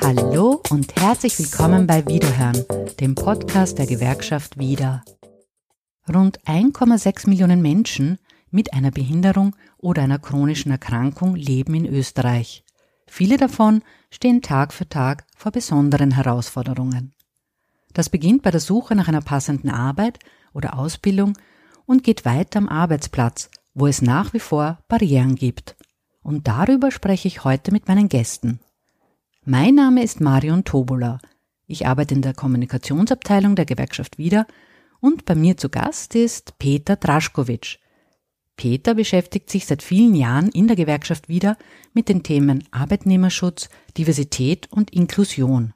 Hallo und herzlich willkommen bei Wiederhören, dem Podcast der Gewerkschaft Wieder. Rund 1,6 Millionen Menschen mit einer Behinderung oder einer chronischen Erkrankung leben in Österreich. Viele davon stehen Tag für Tag vor besonderen Herausforderungen. Das beginnt bei der Suche nach einer passenden Arbeit oder Ausbildung und geht weiter am Arbeitsplatz, wo es nach wie vor Barrieren gibt. Und darüber spreche ich heute mit meinen Gästen. Mein Name ist Marion Tobola. Ich arbeite in der Kommunikationsabteilung der Gewerkschaft Wieder und bei mir zu Gast ist Peter Draschkowitsch. Peter beschäftigt sich seit vielen Jahren in der Gewerkschaft Wieder mit den Themen Arbeitnehmerschutz, Diversität und Inklusion.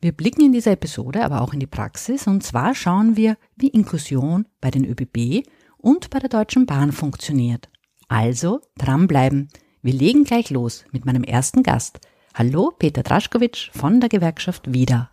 Wir blicken in dieser Episode aber auch in die Praxis und zwar schauen wir, wie Inklusion bei den ÖBB und bei der Deutschen Bahn funktioniert. Also dranbleiben. Wir legen gleich los mit meinem ersten Gast. Hallo, Peter Draschkowitsch von der Gewerkschaft Wieder.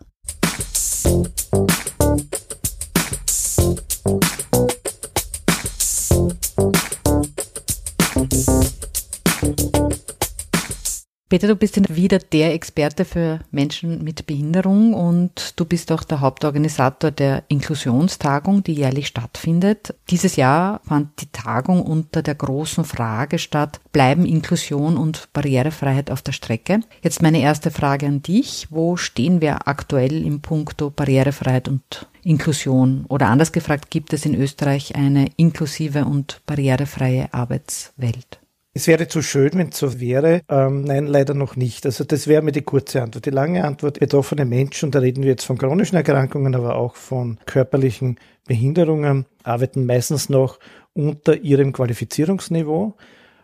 Peter, du bist wieder der Experte für Menschen mit Behinderung und du bist auch der Hauptorganisator der Inklusionstagung, die jährlich stattfindet. Dieses Jahr fand die Tagung unter der großen Frage statt, bleiben Inklusion und Barrierefreiheit auf der Strecke? Jetzt meine erste Frage an dich. Wo stehen wir aktuell im Punkto Barrierefreiheit und Inklusion? Oder anders gefragt, gibt es in Österreich eine inklusive und barrierefreie Arbeitswelt? Es wäre zu schön, wenn es so wäre. Ähm, nein, leider noch nicht. Also das wäre mir die kurze Antwort. Die lange Antwort, betroffene Menschen, da reden wir jetzt von chronischen Erkrankungen, aber auch von körperlichen Behinderungen, arbeiten meistens noch unter ihrem Qualifizierungsniveau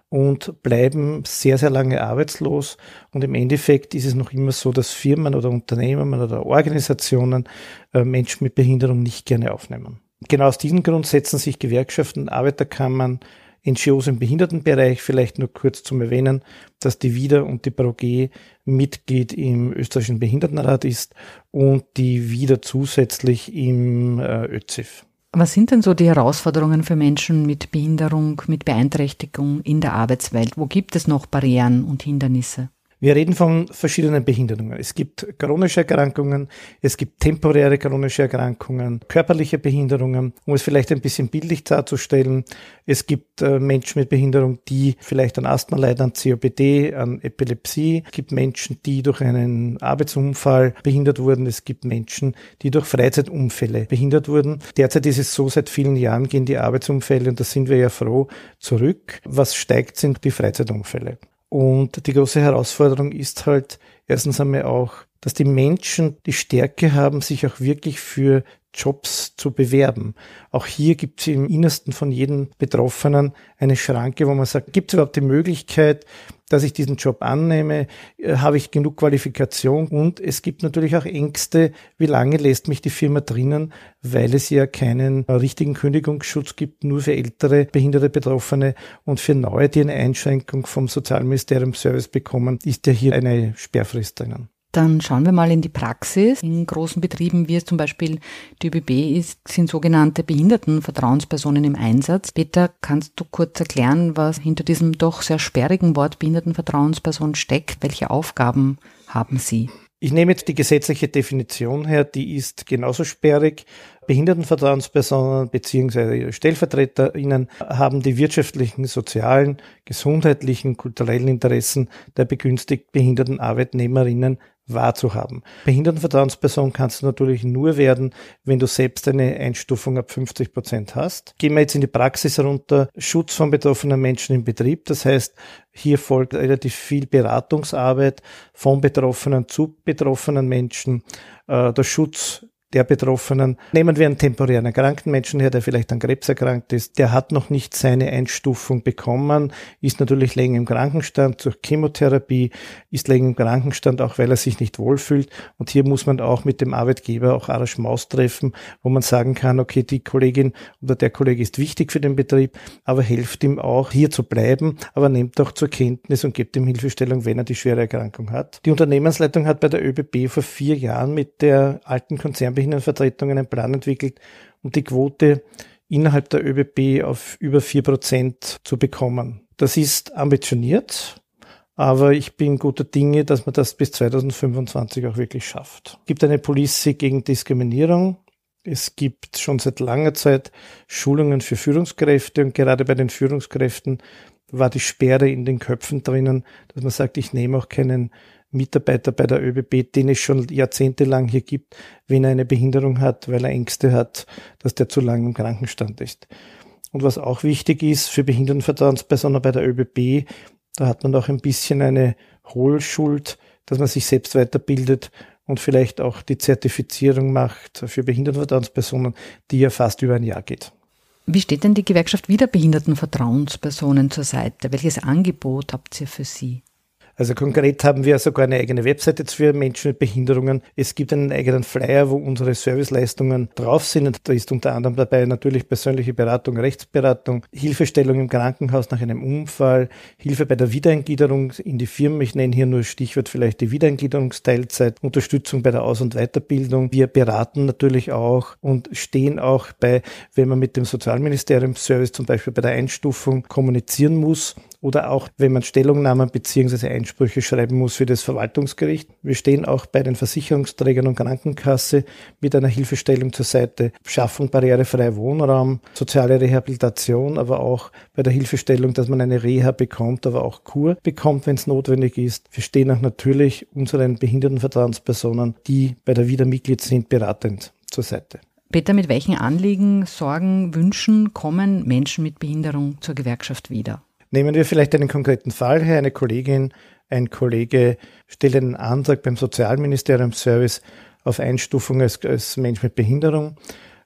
und bleiben sehr, sehr lange arbeitslos. Und im Endeffekt ist es noch immer so, dass Firmen oder Unternehmen oder Organisationen äh, Menschen mit Behinderung nicht gerne aufnehmen. Genau aus diesem Grund setzen sich Gewerkschaften, Arbeiterkammern, NGOs im Behindertenbereich, vielleicht nur kurz zum Erwähnen, dass die WIDA und die ProG Mitglied im österreichischen Behindertenrat ist und die WIDA zusätzlich im äh, ÖZIF. Was sind denn so die Herausforderungen für Menschen mit Behinderung, mit Beeinträchtigung in der Arbeitswelt? Wo gibt es noch Barrieren und Hindernisse? Wir reden von verschiedenen Behinderungen. Es gibt chronische Erkrankungen, es gibt temporäre chronische Erkrankungen, körperliche Behinderungen, um es vielleicht ein bisschen bildlich darzustellen. Es gibt äh, Menschen mit Behinderung, die vielleicht an Asthma leiden, an COPD, an Epilepsie. Es gibt Menschen, die durch einen Arbeitsunfall behindert wurden. Es gibt Menschen, die durch Freizeitunfälle behindert wurden. Derzeit ist es so, seit vielen Jahren gehen die Arbeitsunfälle, und da sind wir ja froh, zurück. Was steigt, sind die Freizeitunfälle. Und die große Herausforderung ist halt erstens einmal auch, dass die Menschen die Stärke haben, sich auch wirklich für Jobs zu bewerben. Auch hier gibt es im Innersten von jedem Betroffenen eine Schranke, wo man sagt, gibt es überhaupt die Möglichkeit, dass ich diesen Job annehme? Äh, habe ich genug Qualifikation? Und es gibt natürlich auch Ängste, wie lange lässt mich die Firma drinnen, weil es ja keinen richtigen Kündigungsschutz gibt, nur für ältere behinderte Betroffene und für neue, die eine Einschränkung vom Sozialministerium Service bekommen, ist ja hier eine Sperrfrist drinnen. Dann schauen wir mal in die Praxis. In großen Betrieben, wie es zum Beispiel die ÖBB ist, sind sogenannte Behindertenvertrauenspersonen im Einsatz. Peter, kannst du kurz erklären, was hinter diesem doch sehr sperrigen Wort Behindertenvertrauensperson steckt? Welche Aufgaben haben sie? Ich nehme jetzt die gesetzliche Definition her, die ist genauso sperrig. Behindertenvertrauenspersonen bzw. StellvertreterInnen haben die wirtschaftlichen, sozialen, gesundheitlichen, kulturellen Interessen der begünstigt behinderten Arbeitnehmerinnen wahrzuhaben. Behindertenvertrauensperson kannst du natürlich nur werden, wenn du selbst eine Einstufung ab 50 Prozent hast. Gehen wir jetzt in die Praxis runter. Schutz von betroffenen Menschen im Betrieb. Das heißt, hier folgt relativ viel Beratungsarbeit von Betroffenen zu betroffenen Menschen. Äh, der Schutz der Betroffenen. Nehmen wir einen temporären erkrankten Menschen her, der vielleicht an Krebs erkrankt ist. Der hat noch nicht seine Einstufung bekommen, ist natürlich länger im Krankenstand durch Chemotherapie, ist länger im Krankenstand, auch weil er sich nicht wohlfühlt. Und hier muss man auch mit dem Arbeitgeber auch Arrangements treffen, wo man sagen kann, okay, die Kollegin oder der Kollege ist wichtig für den Betrieb, aber hilft ihm auch, hier zu bleiben, aber nimmt auch zur Kenntnis und gibt ihm Hilfestellung, wenn er die schwere Erkrankung hat. Die Unternehmensleitung hat bei der ÖBB vor vier Jahren mit der alten Konzern Behindertenvertretung einen Plan entwickelt, um die Quote innerhalb der ÖBB auf über vier Prozent zu bekommen. Das ist ambitioniert, Aber ich bin guter Dinge, dass man das bis 2025 auch wirklich schafft. Es gibt eine Policy gegen Diskriminierung. Es gibt schon seit langer Zeit Schulungen für Führungskräfte und gerade bei den Führungskräften war die Sperre in den Köpfen drinnen, dass man sagt, ich nehme auch keinen Mitarbeiter bei der ÖBB, den es schon jahrzehntelang hier gibt, wenn er eine Behinderung hat, weil er Ängste hat, dass der zu lange im Krankenstand ist. Und was auch wichtig ist für Behindertenvertrauenspersonen bei der ÖBB, da hat man auch ein bisschen eine Hohlschuld, dass man sich selbst weiterbildet und vielleicht auch die Zertifizierung macht für Behindertenvertrauenspersonen, die ja fast über ein Jahr geht. Wie steht denn die Gewerkschaft wieder Behindertenvertrauenspersonen zur Seite? Welches Angebot habt ihr für sie? Also konkret haben wir sogar eine eigene Webseite für Menschen mit Behinderungen. Es gibt einen eigenen Flyer, wo unsere Serviceleistungen drauf sind. Und da ist unter anderem dabei natürlich persönliche Beratung, Rechtsberatung, Hilfestellung im Krankenhaus nach einem Unfall, Hilfe bei der Wiedereingliederung in die Firmen. Ich nenne hier nur Stichwort vielleicht die Wiedereingliederungsteilzeit, Unterstützung bei der Aus- und Weiterbildung. Wir beraten natürlich auch und stehen auch bei, wenn man mit dem Sozialministerium Service zum Beispiel bei der Einstufung kommunizieren muss oder auch wenn man Stellungnahmen beziehungsweise Einsprüche schreiben muss für das Verwaltungsgericht. Wir stehen auch bei den Versicherungsträgern und Krankenkasse mit einer Hilfestellung zur Seite, Schaffung barrierefreier Wohnraum, soziale Rehabilitation, aber auch bei der Hilfestellung, dass man eine Reha bekommt, aber auch Kur bekommt, wenn es notwendig ist. Wir stehen auch natürlich unseren Behindertenvertrauenspersonen, die bei der Wiedermitglied sind, beratend zur Seite. Peter, mit welchen Anliegen, Sorgen, Wünschen kommen Menschen mit Behinderung zur Gewerkschaft wieder? Nehmen wir vielleicht einen konkreten Fall her. Eine Kollegin, ein Kollege stellt einen Antrag beim Sozialministerium Service auf Einstufung als, als Mensch mit Behinderung.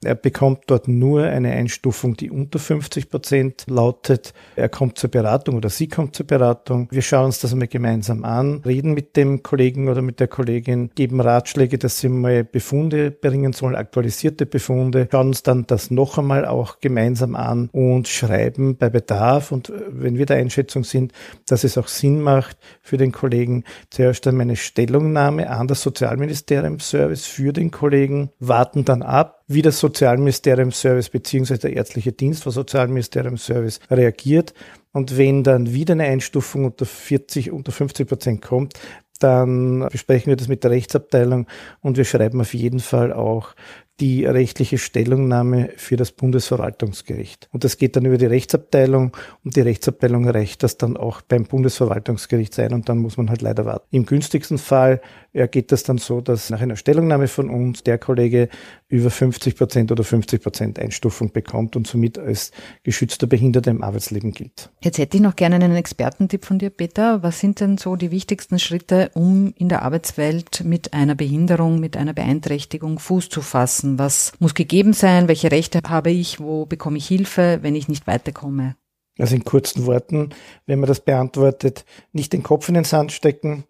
Er bekommt dort nur eine Einstufung, die unter 50 Prozent lautet. Er kommt zur Beratung oder sie kommt zur Beratung. Wir schauen uns das einmal gemeinsam an, reden mit dem Kollegen oder mit der Kollegin, geben Ratschläge, dass sie mal Befunde bringen sollen, aktualisierte Befunde, schauen uns dann das noch einmal auch gemeinsam an und schreiben bei Bedarf und äh, wenn wir der Einschätzung sind, dass es auch Sinn macht für den Kollegen, zuerst einmal eine Stellungnahme an das Sozialministerium Service für den Kollegen, warten dann ab, wie das Sozialministerium Service beziehungsweise der ärztliche Dienst vom Sozialministerium Service reagiert. Und wenn dann wieder eine Einstufung unter 40, unter 50 Prozent kommt, dann besprechen wir das mit der Rechtsabteilung und wir schreiben auf jeden Fall auch die rechtliche Stellungnahme für das Bundesverwaltungsgericht. Und das geht dann über die Rechtsabteilung und die Rechtsabteilung reicht das dann auch beim Bundesverwaltungsgericht sein und dann muss man halt leider warten. Im günstigsten Fall geht das dann so, dass nach einer Stellungnahme von uns der Kollege über 50 Prozent oder 50 Prozent Einstufung bekommt und somit als geschützter Behinderter im Arbeitsleben gilt. Jetzt hätte ich noch gerne einen Expertentipp von dir, Peter. Was sind denn so die wichtigsten Schritte, um in der Arbeitswelt mit einer Behinderung, mit einer Beeinträchtigung Fuß zu fassen? Was muss gegeben sein? Welche Rechte habe ich? Wo bekomme ich Hilfe, wenn ich nicht weiterkomme? Also in kurzen Worten, wenn man das beantwortet, nicht den Kopf in den Sand stecken,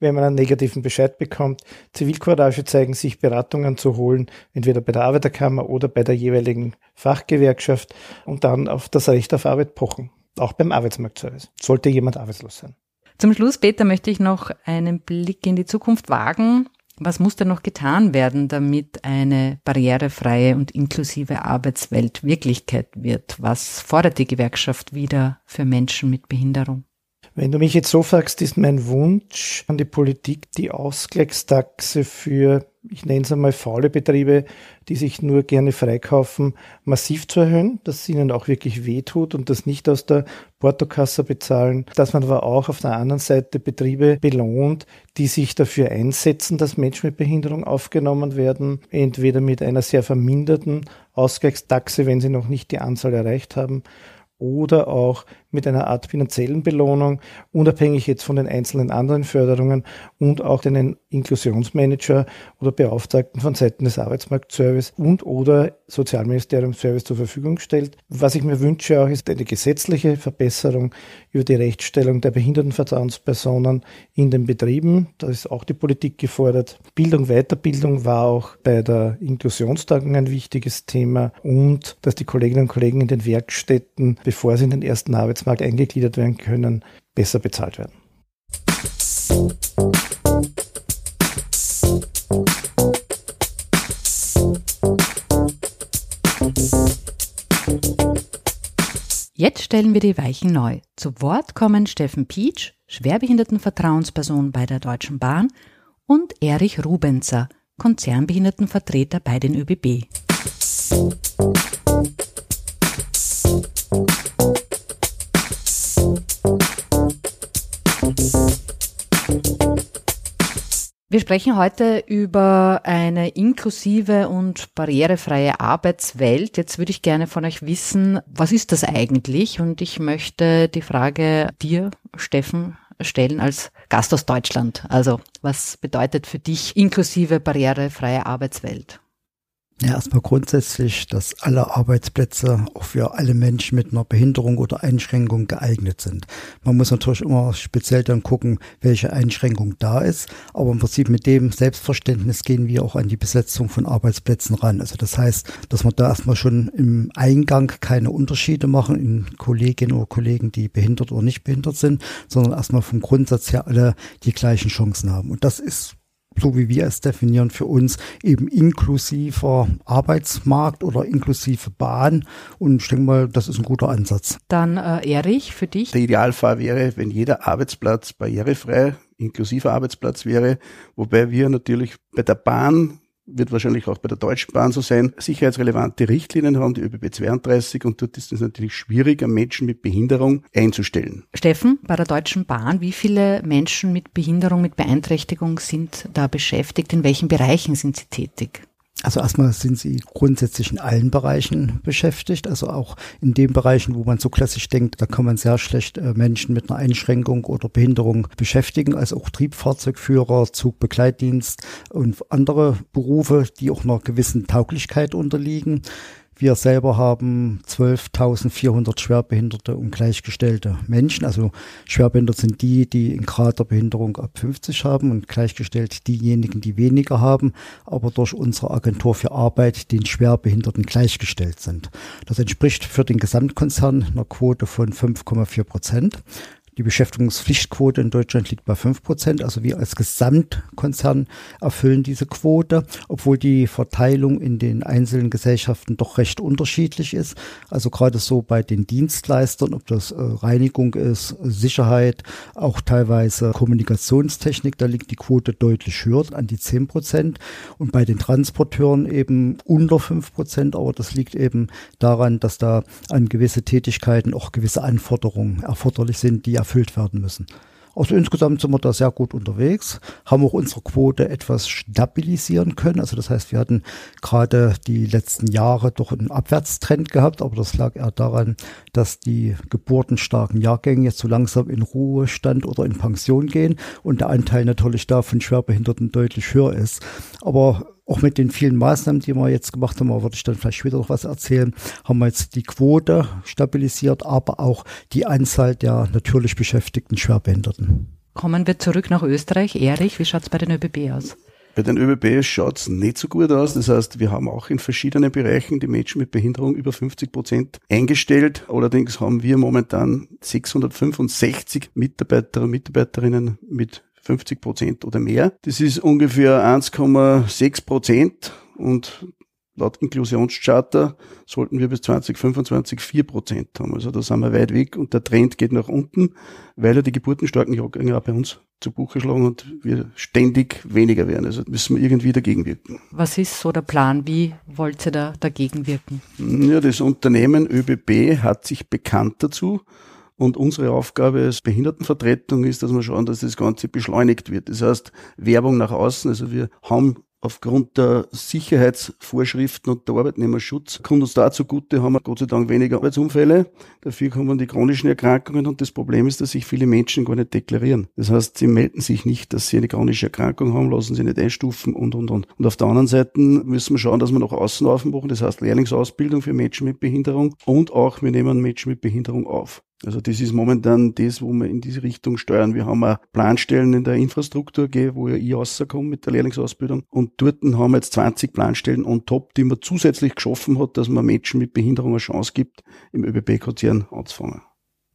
wenn man einen negativen Bescheid bekommt, Zivilcourage zeigen, sich Beratungen zu holen, entweder bei der Arbeiterkammer oder bei der jeweiligen Fachgewerkschaft und dann auf das Recht auf Arbeit pochen, auch beim Arbeitsmarktservice, sollte jemand arbeitslos sein. Zum Schluss, Peter, möchte ich noch einen Blick in die Zukunft wagen. Was muss denn noch getan werden, damit eine barrierefreie und inklusive Arbeitswelt Wirklichkeit wird? Was fordert die Gewerkschaft wieder für Menschen mit Behinderung? Wenn du mich jetzt so fragst, ist mein Wunsch an die Politik, die Ausgleichstaxe für, ich nenne es einmal faule Betriebe, die sich nur gerne freikaufen, massiv zu erhöhen, dass es ihnen auch wirklich wehtut und das nicht aus der Portokasse bezahlen, dass man aber auch auf der anderen Seite Betriebe belohnt, die sich dafür einsetzen, dass Menschen mit Behinderung aufgenommen werden, entweder mit einer sehr verminderten Ausgleichstaxe, wenn sie noch nicht die Anzahl erreicht haben, oder auch mit einer Art finanziellen Belohnung, unabhängig jetzt von den einzelnen anderen Förderungen und auch den Inklusionsmanager oder Beauftragten von Seiten des Arbeitsmarktservice und oder Sozialministerium Service zur Verfügung stellt. Was ich mir wünsche auch ist eine gesetzliche Verbesserung über die Rechtsstellung der Behindertenvertrauenspersonen in den Betrieben. Da ist auch die Politik gefordert. Bildung, Weiterbildung war auch bei der Inklusionstagung ein wichtiges Thema und dass die Kolleginnen und Kollegen in den Werkstätten, bevor sie in den ersten Arbeitsmarkt Arbeitsmarkt eingegliedert werden können, besser bezahlt werden. Jetzt stellen wir die Weichen neu. Zu Wort kommen Steffen Pietsch, Schwerbehindertenvertrauensperson bei der Deutschen Bahn, und Erich Rubenzer, Konzernbehindertenvertreter bei den ÖBB. Wir sprechen heute über eine inklusive und barrierefreie Arbeitswelt. Jetzt würde ich gerne von euch wissen, was ist das eigentlich? Und ich möchte die Frage dir, Steffen, stellen als Gast aus Deutschland. Also, was bedeutet für dich inklusive barrierefreie Arbeitswelt? Ja, erstmal grundsätzlich, dass alle Arbeitsplätze auch für alle Menschen mit einer Behinderung oder Einschränkung geeignet sind. Man muss natürlich immer speziell dann gucken, welche Einschränkung da ist. Aber im Prinzip mit dem Selbstverständnis gehen wir auch an die Besetzung von Arbeitsplätzen ran. Also das heißt, dass wir da erstmal schon im Eingang keine Unterschiede machen in Kolleginnen oder Kollegen, die behindert oder nicht behindert sind, sondern erstmal vom Grundsatz her alle die gleichen Chancen haben. Und das ist so wie wir es definieren, für uns eben inklusiver Arbeitsmarkt oder inklusive Bahn. Und ich denke mal, das ist ein guter Ansatz. Dann äh, Erich, für dich? Der Idealfall wäre, wenn jeder Arbeitsplatz barrierefrei, inklusiver Arbeitsplatz wäre, wobei wir natürlich bei der Bahn wird wahrscheinlich auch bei der Deutschen Bahn so sein, sicherheitsrelevante Richtlinien haben, die ÖBB 32 und dort ist es natürlich schwieriger, Menschen mit Behinderung einzustellen. Steffen, bei der Deutschen Bahn, wie viele Menschen mit Behinderung, mit Beeinträchtigung sind da beschäftigt? In welchen Bereichen sind sie tätig? Also erstmal sind sie grundsätzlich in allen Bereichen beschäftigt, also auch in den Bereichen, wo man so klassisch denkt, da kann man sehr schlecht äh, Menschen mit einer Einschränkung oder Behinderung beschäftigen, also auch Triebfahrzeugführer, Zugbegleitdienst und andere Berufe, die auch einer gewissen Tauglichkeit unterliegen. Wir selber haben 12.400 schwerbehinderte und gleichgestellte Menschen. Also schwerbehindert sind die, die in Grad der Behinderung ab 50 haben und gleichgestellt diejenigen, die weniger haben, aber durch unsere Agentur für Arbeit den Schwerbehinderten gleichgestellt sind. Das entspricht für den Gesamtkonzern einer Quote von 5,4 Prozent. Die Beschäftigungspflichtquote in Deutschland liegt bei fünf Prozent. Also wir als Gesamtkonzern erfüllen diese Quote, obwohl die Verteilung in den einzelnen Gesellschaften doch recht unterschiedlich ist. Also gerade so bei den Dienstleistern, ob das äh, Reinigung ist, Sicherheit, auch teilweise Kommunikationstechnik, da liegt die Quote deutlich höher, an die zehn Prozent. Und bei den Transporteuren eben unter fünf Prozent. Aber das liegt eben daran, dass da an gewisse Tätigkeiten auch gewisse Anforderungen erforderlich sind, die erfüllt werden müssen. Also insgesamt sind wir da sehr gut unterwegs, haben auch unsere Quote etwas stabilisieren können. Also das heißt, wir hatten gerade die letzten Jahre doch einen Abwärtstrend gehabt, aber das lag eher daran, dass die geburtenstarken Jahrgänge jetzt so langsam in Ruhestand oder in Pension gehen und der Anteil natürlich da von Schwerbehinderten deutlich höher ist. Aber auch mit den vielen Maßnahmen, die wir jetzt gemacht haben, würde ich dann vielleicht später noch was erzählen, haben wir jetzt die Quote stabilisiert, aber auch die Anzahl der natürlich beschäftigten Schwerbehinderten. Kommen wir zurück nach Österreich. Erich, wie schaut es bei den ÖBB aus? Bei den ÖBB schaut es nicht so gut aus. Das heißt, wir haben auch in verschiedenen Bereichen die Menschen mit Behinderung über 50 Prozent eingestellt. Allerdings haben wir momentan 665 Mitarbeiter und Mitarbeiterinnen mit 50 Prozent oder mehr. Das ist ungefähr 1,6 Prozent und laut Inklusionscharter sollten wir bis 2025 4 Prozent haben. Also da sind wir weit weg und der Trend geht nach unten, weil ja die geburtenstarken Jahrgänge auch bei uns zu Buche schlagen und wir ständig weniger werden. Also müssen wir irgendwie dagegen wirken. Was ist so der Plan? Wie wollt ihr da dagegen wirken? Ja, das Unternehmen ÖBB hat sich bekannt dazu und unsere Aufgabe als Behindertenvertretung ist, dass wir schauen, dass das Ganze beschleunigt wird. Das heißt, Werbung nach außen. Also wir haben aufgrund der Sicherheitsvorschriften und der Arbeitnehmerschutz kommt uns da zugute, haben wir Gott sei Dank weniger Arbeitsunfälle. Dafür kommen die chronischen Erkrankungen und das Problem ist, dass sich viele Menschen gar nicht deklarieren. Das heißt, sie melden sich nicht, dass sie eine chronische Erkrankung haben, lassen sie nicht einstufen und, und, und. Und auf der anderen Seite müssen wir schauen, dass wir noch außen aufmachen, das heißt Lehrlingsausbildung für Menschen mit Behinderung und auch wir nehmen Menschen mit Behinderung auf. Also das ist momentan das, wo wir in diese Richtung steuern. Wir haben auch Planstellen in der Infrastruktur, wo ja ich rauskomme mit der Lehrlingsausbildung. Und dort haben wir jetzt 20 Planstellen on top, die man zusätzlich geschaffen hat, dass man Menschen mit Behinderung eine Chance gibt, im ÖBB-Konzern anzufangen.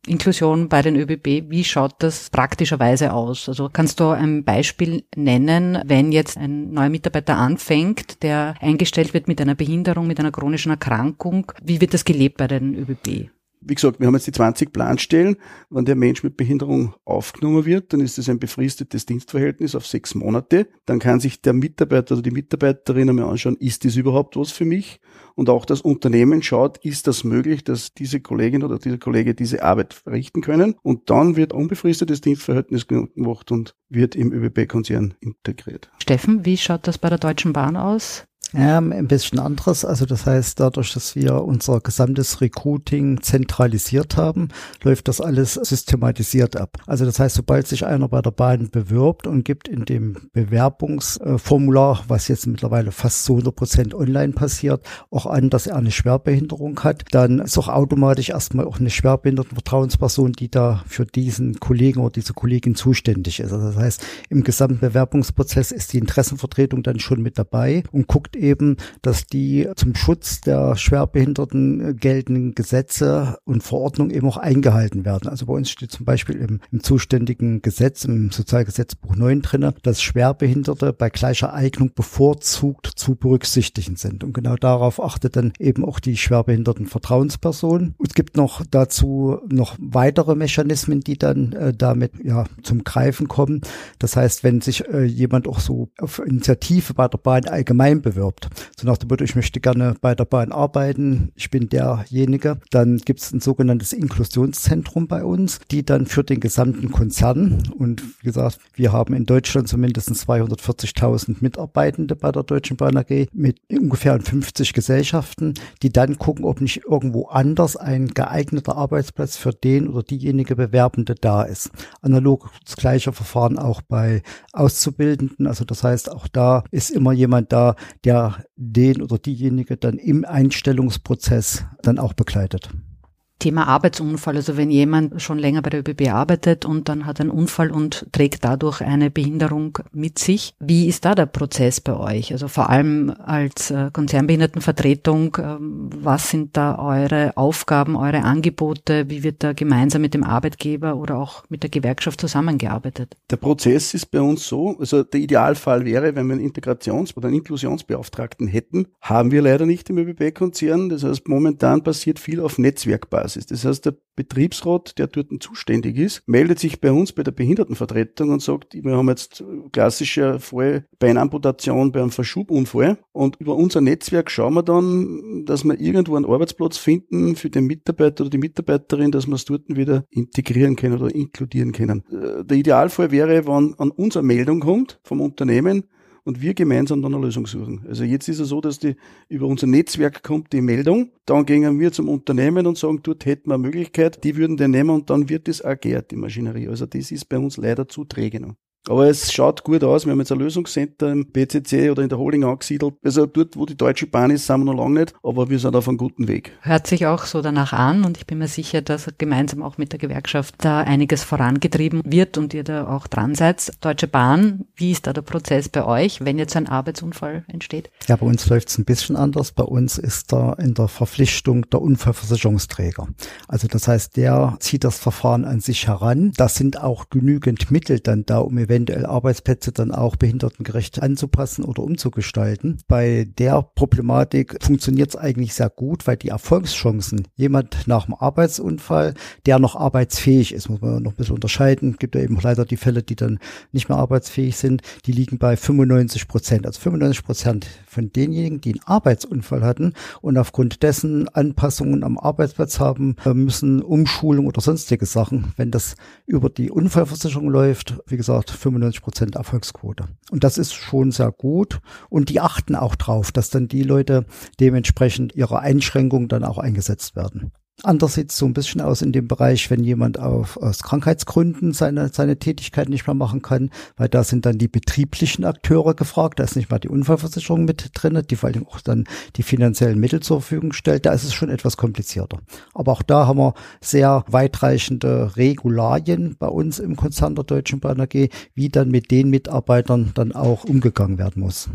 Inklusion bei den ÖBB, wie schaut das praktischerweise aus? Also kannst du ein Beispiel nennen, wenn jetzt ein neuer Mitarbeiter anfängt, der eingestellt wird mit einer Behinderung, mit einer chronischen Erkrankung, wie wird das gelebt bei den ÖBB? Wie gesagt, wir haben jetzt die 20 Planstellen. Wenn der Mensch mit Behinderung aufgenommen wird, dann ist es ein befristetes Dienstverhältnis auf sechs Monate. Dann kann sich der Mitarbeiter oder die Mitarbeiterin einmal anschauen, ist das überhaupt was für mich? Und auch das Unternehmen schaut, ist das möglich, dass diese Kollegin oder dieser Kollege diese Arbeit verrichten können? Und dann wird unbefristetes Dienstverhältnis gemacht und wird im ÖBB-Konzern integriert. Steffen, wie schaut das bei der Deutschen Bahn aus? Ja, ein bisschen anderes. Also das heißt, dadurch, dass wir unser gesamtes Recruiting zentralisiert haben, läuft das alles systematisiert ab. Also das heißt, sobald sich einer bei der Bahn bewirbt und gibt in dem Bewerbungsformular, was jetzt mittlerweile fast zu 100 Prozent online passiert, auch an, dass er eine Schwerbehinderung hat, dann ist auch automatisch erstmal auch eine Schwerbehindertenvertrauensperson, die da für diesen Kollegen oder diese Kollegin zuständig ist. Also das heißt, im gesamten Bewerbungsprozess ist die Interessenvertretung dann schon mit dabei und guckt eben, dass die zum Schutz der Schwerbehinderten geltenden Gesetze und Verordnungen eben auch eingehalten werden. Also bei uns steht zum Beispiel im, im zuständigen Gesetz, im Sozialgesetzbuch 9 drinne, dass Schwerbehinderte bei gleicher Eignung bevorzugt zu berücksichtigen sind. Und genau darauf achtet dann eben auch die schwerbehinderten Vertrauensperson. Es gibt noch dazu noch weitere Mechanismen, die dann äh, damit ja zum Greifen kommen. Das heißt, wenn sich äh, jemand auch so auf Initiative bei der Bahn allgemein bewirbt, bewirbt. So nach dem Motto, ich möchte gerne bei der Bahn arbeiten, ich bin derjenige. Dann gibt es ein sogenanntes Inklusionszentrum bei uns, die dann für den gesamten Konzern und wie gesagt, wir haben in Deutschland zumindest 240.000 Mitarbeitende bei der Deutschen Bahn AG mit ungefähr 50 Gesellschaften, die dann gucken, ob nicht irgendwo anders ein geeigneter Arbeitsplatz für den oder diejenige Bewerbende da ist. Analog das gleiche Verfahren auch bei Auszubildenden. Also das heißt, auch da ist immer jemand da, der den oder diejenige dann im Einstellungsprozess dann auch begleitet. Thema Arbeitsunfall. Also wenn jemand schon länger bei der ÖBB arbeitet und dann hat einen Unfall und trägt dadurch eine Behinderung mit sich. Wie ist da der Prozess bei euch? Also vor allem als äh, Konzernbehindertenvertretung, ähm, was sind da eure Aufgaben, eure Angebote? Wie wird da gemeinsam mit dem Arbeitgeber oder auch mit der Gewerkschaft zusammengearbeitet? Der Prozess ist bei uns so, also der Idealfall wäre, wenn wir einen Integrations- oder einen Inklusionsbeauftragten hätten, haben wir leider nicht im ÖBB-Konzern. Das heißt, momentan passiert viel auf Netzwerkbasis. Basis. Das heißt, der Betriebsrat, der dort zuständig ist, meldet sich bei uns bei der Behindertenvertretung und sagt, wir haben jetzt klassischer Fall bei einer Amputation, bei einem Verschubunfall und über unser Netzwerk schauen wir dann, dass wir irgendwo einen Arbeitsplatz finden für den Mitarbeiter oder die Mitarbeiterin, dass wir es dort wieder integrieren können oder inkludieren können. Äh, der Idealfall wäre, wenn an unsere Meldung kommt vom Unternehmen, und wir gemeinsam dann eine Lösung suchen. Also jetzt ist es so, dass die über unser Netzwerk kommt die Meldung, dann gehen wir zum Unternehmen und sagen, dort hätten wir eine Möglichkeit, die würden den nehmen und dann wird das agiert, die Maschinerie. Also das ist bei uns leider zu träge noch. Aber es schaut gut aus. Wir haben jetzt ein Lösungscenter im BCC oder in der Holding angesiedelt. Also dort, wo die Deutsche Bahn ist, sind wir noch lange nicht, aber wir sind auf einem guten Weg. Hört sich auch so danach an und ich bin mir sicher, dass gemeinsam auch mit der Gewerkschaft da einiges vorangetrieben wird und ihr da auch dran seid. Deutsche Bahn, wie ist da der Prozess bei euch, wenn jetzt ein Arbeitsunfall entsteht? Ja, bei uns läuft es ein bisschen anders. Bei uns ist da in der Verpflichtung der Unfallversicherungsträger. Also das heißt, der zieht das Verfahren an sich heran. Da sind auch genügend Mittel dann da, um eventuell eventuell Arbeitsplätze dann auch behindertengerecht anzupassen oder umzugestalten. Bei der Problematik funktioniert es eigentlich sehr gut, weil die Erfolgschancen, jemand nach dem Arbeitsunfall, der noch arbeitsfähig ist, muss man noch ein bisschen unterscheiden. Gibt ja eben leider die Fälle, die dann nicht mehr arbeitsfähig sind, die liegen bei 95 Prozent. Also 95 Prozent von denjenigen, die einen Arbeitsunfall hatten und aufgrund dessen Anpassungen am Arbeitsplatz haben äh, müssen, Umschulung oder sonstige Sachen, wenn das über die Unfallversicherung läuft, wie gesagt, 95 Prozent Erfolgsquote. Und das ist schon sehr gut. Und die achten auch drauf, dass dann die Leute dementsprechend ihre Einschränkungen dann auch eingesetzt werden. Anders sieht es so ein bisschen aus in dem Bereich, wenn jemand auf, aus Krankheitsgründen seine, seine Tätigkeit nicht mehr machen kann, weil da sind dann die betrieblichen Akteure gefragt, da ist nicht mal die Unfallversicherung mit drin, die vor allem auch dann die finanziellen Mittel zur Verfügung stellt, da ist es schon etwas komplizierter. Aber auch da haben wir sehr weitreichende Regularien bei uns im Konzern der Deutschen Bahn AG, wie dann mit den Mitarbeitern dann auch umgegangen werden muss.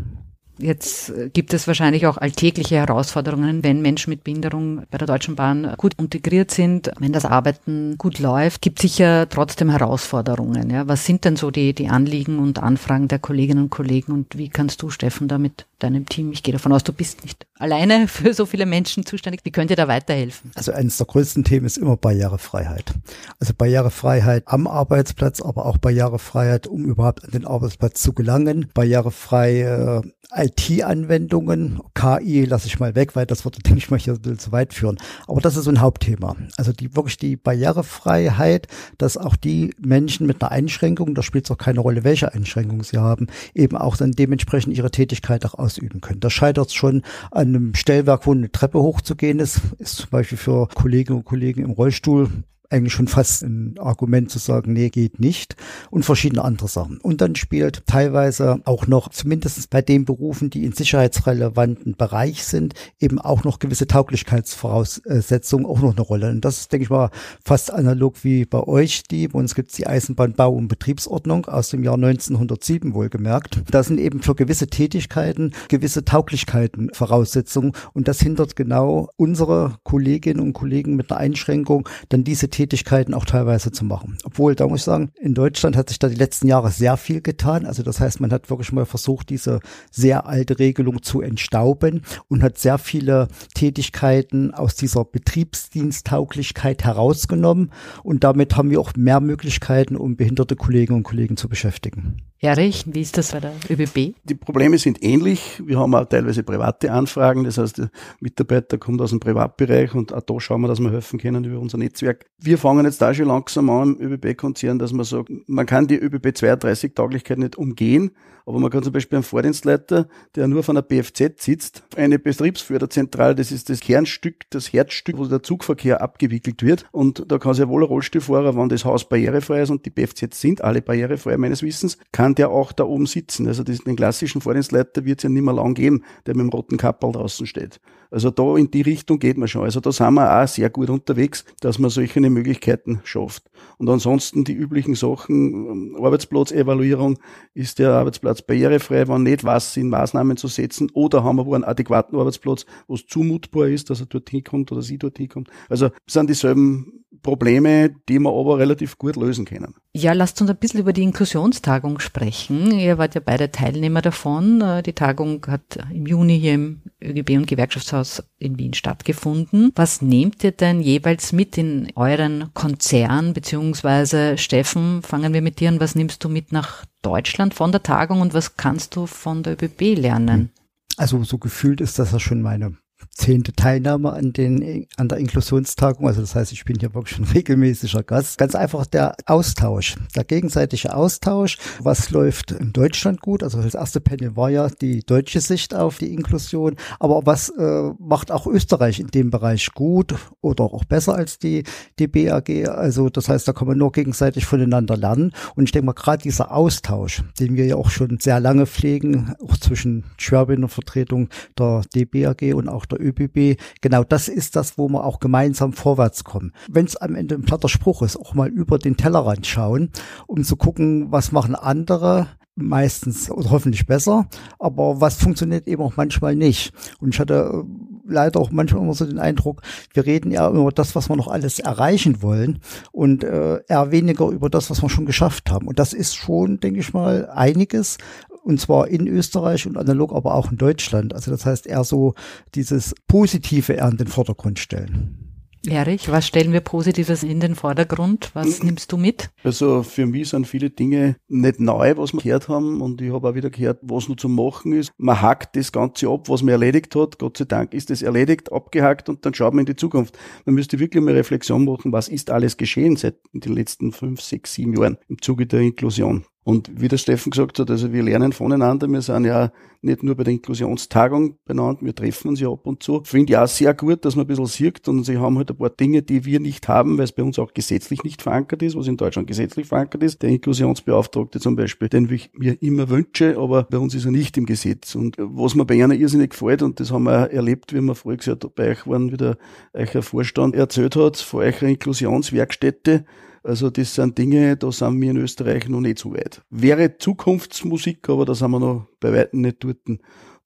Jetzt äh, gibt es wahrscheinlich auch alltägliche Herausforderungen, wenn Menschen mit Behinderung bei der Deutschen Bahn gut integriert sind, wenn das Arbeiten gut läuft, gibt sicher trotzdem Herausforderungen. Ja. Was sind denn so die, die Anliegen und Anfragen der Kolleginnen und Kollegen und wie kannst du, Steffen, damit deinem Team? Ich gehe davon aus, du bist nicht alleine für so viele Menschen zuständig. Wie könnt ihr da weiterhelfen? Also eines der größten Themen ist immer Barrierefreiheit. Also Barrierefreiheit am Arbeitsplatz, aber auch Barrierefreiheit, um überhaupt an den Arbeitsplatz zu gelangen. Barrierefreie äh, IT-Anwendungen, KI lasse ich mal weg, weil das würde, denke ich mal, hier ein bisschen zu weit führen. Aber das ist so ein Hauptthema. Also die wirklich die Barrierefreiheit, dass auch die Menschen mit einer Einschränkung, da spielt es auch keine Rolle, welche Einschränkung sie haben, eben auch dann dementsprechend ihre Tätigkeit auch ausüben können. Das scheitert schon an einem Stellwerk, wo eine Treppe hochzugehen ist, ist zum Beispiel für Kolleginnen und Kollegen im Rollstuhl eigentlich schon fast ein Argument zu sagen, nee, geht nicht und verschiedene andere Sachen. Und dann spielt teilweise auch noch, zumindest bei den Berufen, die in sicherheitsrelevanten Bereich sind, eben auch noch gewisse Tauglichkeitsvoraussetzungen auch noch eine Rolle. Und das ist, denke ich mal, fast analog wie bei euch, die, bei uns gibt es die Eisenbahnbau- und Betriebsordnung aus dem Jahr 1907 wohlgemerkt. Da sind eben für gewisse Tätigkeiten gewisse Tauglichkeiten Voraussetzungen und das hindert genau unsere Kolleginnen und Kollegen mit einer Einschränkung, dann diese Tätigkeiten auch teilweise zu machen. Obwohl, da muss ich sagen, in Deutschland hat sich da die letzten Jahre sehr viel getan. Also das heißt, man hat wirklich mal versucht, diese sehr alte Regelung zu entstauben und hat sehr viele Tätigkeiten aus dieser Betriebsdiensttauglichkeit herausgenommen. Und damit haben wir auch mehr Möglichkeiten, um behinderte Kolleginnen und Kollegen zu beschäftigen. Erich, wie ist das bei der ÖBB? Die Probleme sind ähnlich. Wir haben auch teilweise private Anfragen. Das heißt, der Mitarbeiter kommt aus dem Privatbereich und auch da schauen wir, dass wir helfen können über unser Netzwerk. Wir fangen jetzt da schon langsam an im ÖBB-Konzern, dass man sagt, man kann die ÖBB 32 Tauglichkeit nicht umgehen, aber man kann zum Beispiel einen Vordienstleiter, der nur von der BFZ sitzt, eine Betriebsförderzentrale, das ist das Kernstück, das Herzstück, wo der Zugverkehr abgewickelt wird. Und da kann sehr wohl ein Rollstuhlfahrer, wenn das Haus barrierefrei ist und die BFZ sind alle barrierefrei meines Wissens, kann der auch da oben sitzen. Also den klassischen Vordienstleiter wird es ja nicht mehr lang geben, der mit dem roten Kappel draußen steht. Also da in die Richtung geht man schon. Also da sind wir auch sehr gut unterwegs, dass man solche Möglichkeiten schafft. Und ansonsten die üblichen Sachen, ähm, Arbeitsplatzevaluierung, ist der Arbeitsplatz barrierefrei, wenn nicht, was sind Maßnahmen zu setzen oder haben wir wo einen adäquaten Arbeitsplatz, wo es zumutbar ist, dass er dorthin kommt oder sie dorthin kommt. Also sind dieselben Probleme, die wir aber relativ gut lösen können. Ja, lasst uns ein bisschen über die Inklusionstagung sprechen. Ihr wart ja beide Teilnehmer davon. Äh, die Tagung hat im Juni hier im ÖGB und Gewerkschaftshaus in Wien stattgefunden. Was nehmt ihr denn jeweils mit in euren Konzern, beziehungsweise Steffen, fangen wir mit dir an, was nimmst du mit nach Deutschland von der Tagung und was kannst du von der ÖBB lernen? Also so gefühlt ist das ja schon meine zehnte Teilnahme an den an der Inklusionstagung. Also das heißt, ich bin hier wirklich ein regelmäßiger Gast. Ganz einfach der Austausch, der gegenseitige Austausch. Was läuft in Deutschland gut? Also das erste Panel war ja die deutsche Sicht auf die Inklusion. Aber was äh, macht auch Österreich in dem Bereich gut oder auch besser als die die BAG? Also das heißt, da kann man nur gegenseitig voneinander lernen. Und ich denke mal, gerade dieser Austausch, den wir ja auch schon sehr lange pflegen, auch zwischen Schwerbehindertenvertretung Vertretung der DBAG und auch der ÖBB, genau das ist das, wo wir auch gemeinsam vorwärts kommen. Wenn es am Ende ein platter Spruch ist, auch mal über den Tellerrand schauen, um zu gucken, was machen andere, meistens oder hoffentlich besser, aber was funktioniert eben auch manchmal nicht. Und ich hatte äh, leider auch manchmal immer so den Eindruck, wir reden ja über das, was wir noch alles erreichen wollen und äh, eher weniger über das, was wir schon geschafft haben. Und das ist schon, denke ich mal, einiges, und zwar in Österreich und analog aber auch in Deutschland. Also das heißt eher so dieses Positive eher in den Vordergrund stellen. Erich, was stellen wir Positives in den Vordergrund? Was nimmst du mit? Also für mich sind viele Dinge nicht neu, was wir gehört haben und ich habe auch wieder gehört, was noch zu machen ist. Man hakt das Ganze ab, was man erledigt hat. Gott sei Dank ist das erledigt, abgehakt und dann schaut man in die Zukunft. Man müsste wirklich mal Reflexion machen, was ist alles geschehen seit den letzten fünf, sechs, sieben Jahren im Zuge der Inklusion. Und wie der Steffen gesagt hat, also wir lernen voneinander. Wir sind ja nicht nur bei der Inklusionstagung benannt, wir treffen uns ja ab und zu. Finde ich auch sehr gut, dass man ein bisschen sieht und sie haben halt ein paar Dinge, die wir nicht haben, weil es bei uns auch gesetzlich nicht verankert ist, was in Deutschland gesetzlich verankert ist. Der Inklusionsbeauftragte zum Beispiel, den ich mir immer wünsche, aber bei uns ist er nicht im Gesetz. Und was mir bei einer irrsinnig gefällt, und das haben wir erlebt, wie wir vorher gesagt bei euch waren, wie der euer Vorstand erzählt hat, von eurer Inklusionswerkstätte, also das sind Dinge, da sind wir in Österreich noch nicht so weit. Wäre Zukunftsmusik, aber da sind wir noch bei weitem nicht dort.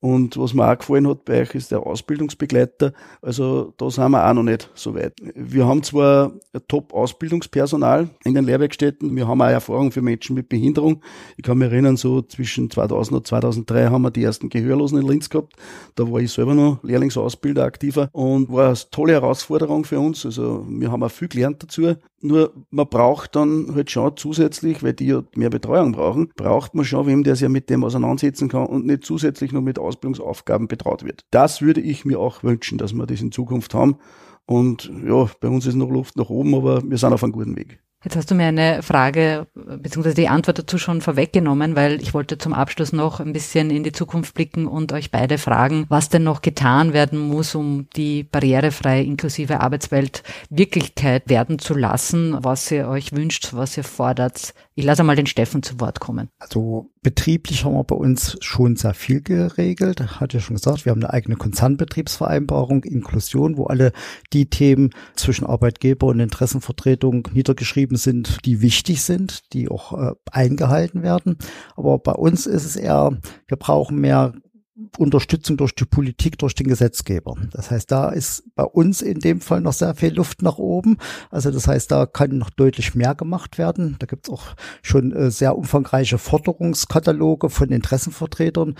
Und was mir auch gefallen hat bei euch ist der Ausbildungsbegleiter. Also da sind wir auch noch nicht so weit. Wir haben zwar Top-Ausbildungspersonal in den Lehrwerkstätten, wir haben auch Erfahrung für Menschen mit Behinderung. Ich kann mich erinnern, so zwischen 2000 und 2003 haben wir die ersten Gehörlosen in Linz gehabt. Da war ich selber noch Lehrlingsausbilder aktiver und war eine tolle Herausforderung für uns. Also wir haben auch viel gelernt dazu. Nur man braucht dann halt schon zusätzlich, weil die ja mehr Betreuung brauchen, braucht man schon wem, der sich ja mit dem auseinandersetzen kann und nicht zusätzlich noch mit Ausbildungsaufgaben betraut wird. Das würde ich mir auch wünschen, dass wir das in Zukunft haben. Und ja, bei uns ist noch Luft nach oben, aber wir sind auf einem guten Weg. Jetzt hast du mir eine Frage bzw. die Antwort dazu schon vorweggenommen, weil ich wollte zum Abschluss noch ein bisschen in die Zukunft blicken und euch beide fragen, was denn noch getan werden muss, um die barrierefreie inklusive Arbeitswelt Wirklichkeit werden zu lassen, was ihr euch wünscht, was ihr fordert. Ich lasse mal den Steffen zu Wort kommen. Also betrieblich haben wir bei uns schon sehr viel geregelt. Hatte ja schon gesagt, wir haben eine eigene Konzernbetriebsvereinbarung, Inklusion, wo alle die Themen zwischen Arbeitgeber und Interessenvertretung niedergeschrieben sind, die wichtig sind, die auch äh, eingehalten werden. Aber bei uns ist es eher, wir brauchen mehr Unterstützung durch die Politik, durch den Gesetzgeber. Das heißt, da ist bei uns in dem Fall noch sehr viel Luft nach oben. Also das heißt, da kann noch deutlich mehr gemacht werden. Da gibt es auch schon äh, sehr umfangreiche Forderungskataloge von Interessenvertretern,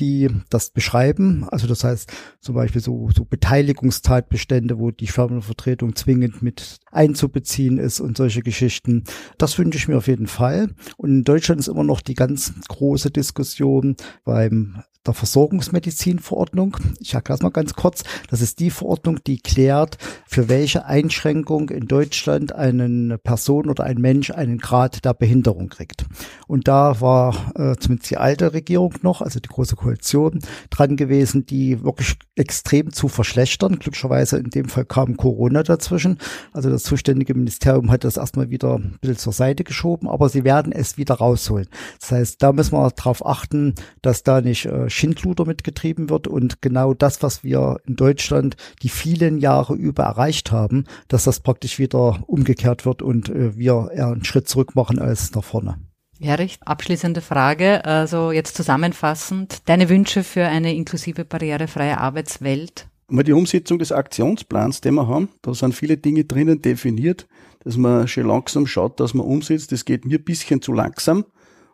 die das beschreiben. Also das heißt zum Beispiel so, so Beteiligungstatbestände, wo die Firmenvertretung zwingend mit einzubeziehen ist und solche Geschichten. Das wünsche ich mir auf jeden Fall. Und in Deutschland ist immer noch die ganz große Diskussion beim der Versorgungsmedizinverordnung. Ich erkläre es mal ganz kurz. Das ist die Verordnung, die klärt, für welche Einschränkung in Deutschland eine Person oder ein Mensch einen Grad der Behinderung kriegt. Und da war äh, zumindest die alte Regierung noch, also die Große Koalition, dran gewesen, die wirklich extrem zu verschlechtern. Glücklicherweise in dem Fall kam Corona dazwischen. Also das zuständige Ministerium hat das erstmal wieder ein bisschen zur Seite geschoben, aber sie werden es wieder rausholen. Das heißt, da müssen wir darauf achten, dass da nicht äh, Schindluder mitgetrieben wird und genau das, was wir in Deutschland die vielen Jahre über erreicht haben, dass das praktisch wieder umgekehrt wird und äh, wir eher einen Schritt zurück machen als nach vorne. Erich, abschließende Frage, also jetzt zusammenfassend, deine Wünsche für eine inklusive barrierefreie Arbeitswelt? Mal die Umsetzung des Aktionsplans, den wir haben, da sind viele Dinge drinnen definiert, dass man schon langsam schaut, dass man umsetzt. Das geht mir ein bisschen zu langsam.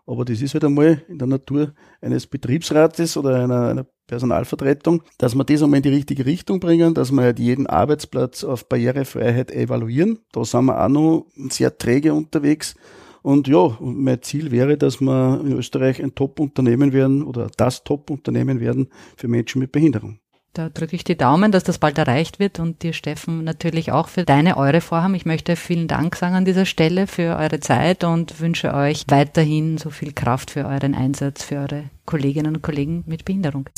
Aber das ist halt einmal in der Natur eines Betriebsrates oder einer, einer Personalvertretung, dass wir das einmal in die richtige Richtung bringen, dass wir halt jeden Arbeitsplatz auf Barrierefreiheit evaluieren. Da sind wir auch noch sehr träge unterwegs. Und ja, mein Ziel wäre, dass wir in Österreich ein Top-Unternehmen werden oder das Top-Unternehmen werden für Menschen mit Behinderung. Da drücke ich die Daumen, dass das bald erreicht wird und dir, Steffen, natürlich auch für deine, eure Vorhaben. Ich möchte vielen Dank sagen an dieser Stelle für eure Zeit und wünsche euch weiterhin so viel Kraft für euren Einsatz, für eure Kolleginnen und Kollegen mit Behinderung.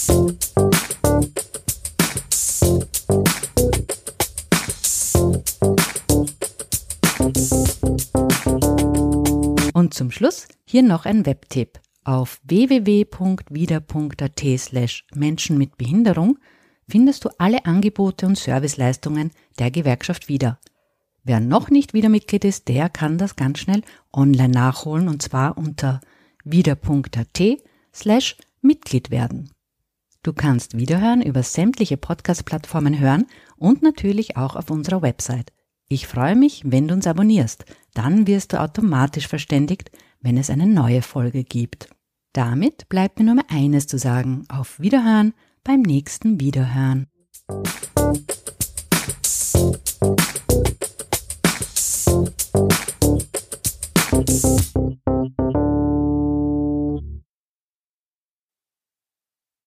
Und zum Schluss hier noch ein Webtipp. Auf www.wieder.at slash Menschen mit Behinderung findest du alle Angebote und Serviceleistungen der Gewerkschaft wieder. Wer noch nicht wieder Mitglied ist, der kann das ganz schnell online nachholen und zwar unter wieder.at slash Mitglied werden. Du kannst Wiederhören über sämtliche Podcast-Plattformen hören und natürlich auch auf unserer Website. Ich freue mich, wenn du uns abonnierst. Dann wirst du automatisch verständigt, wenn es eine neue Folge gibt. Damit bleibt mir nur mehr eines zu sagen. Auf Wiederhören beim nächsten Wiederhören.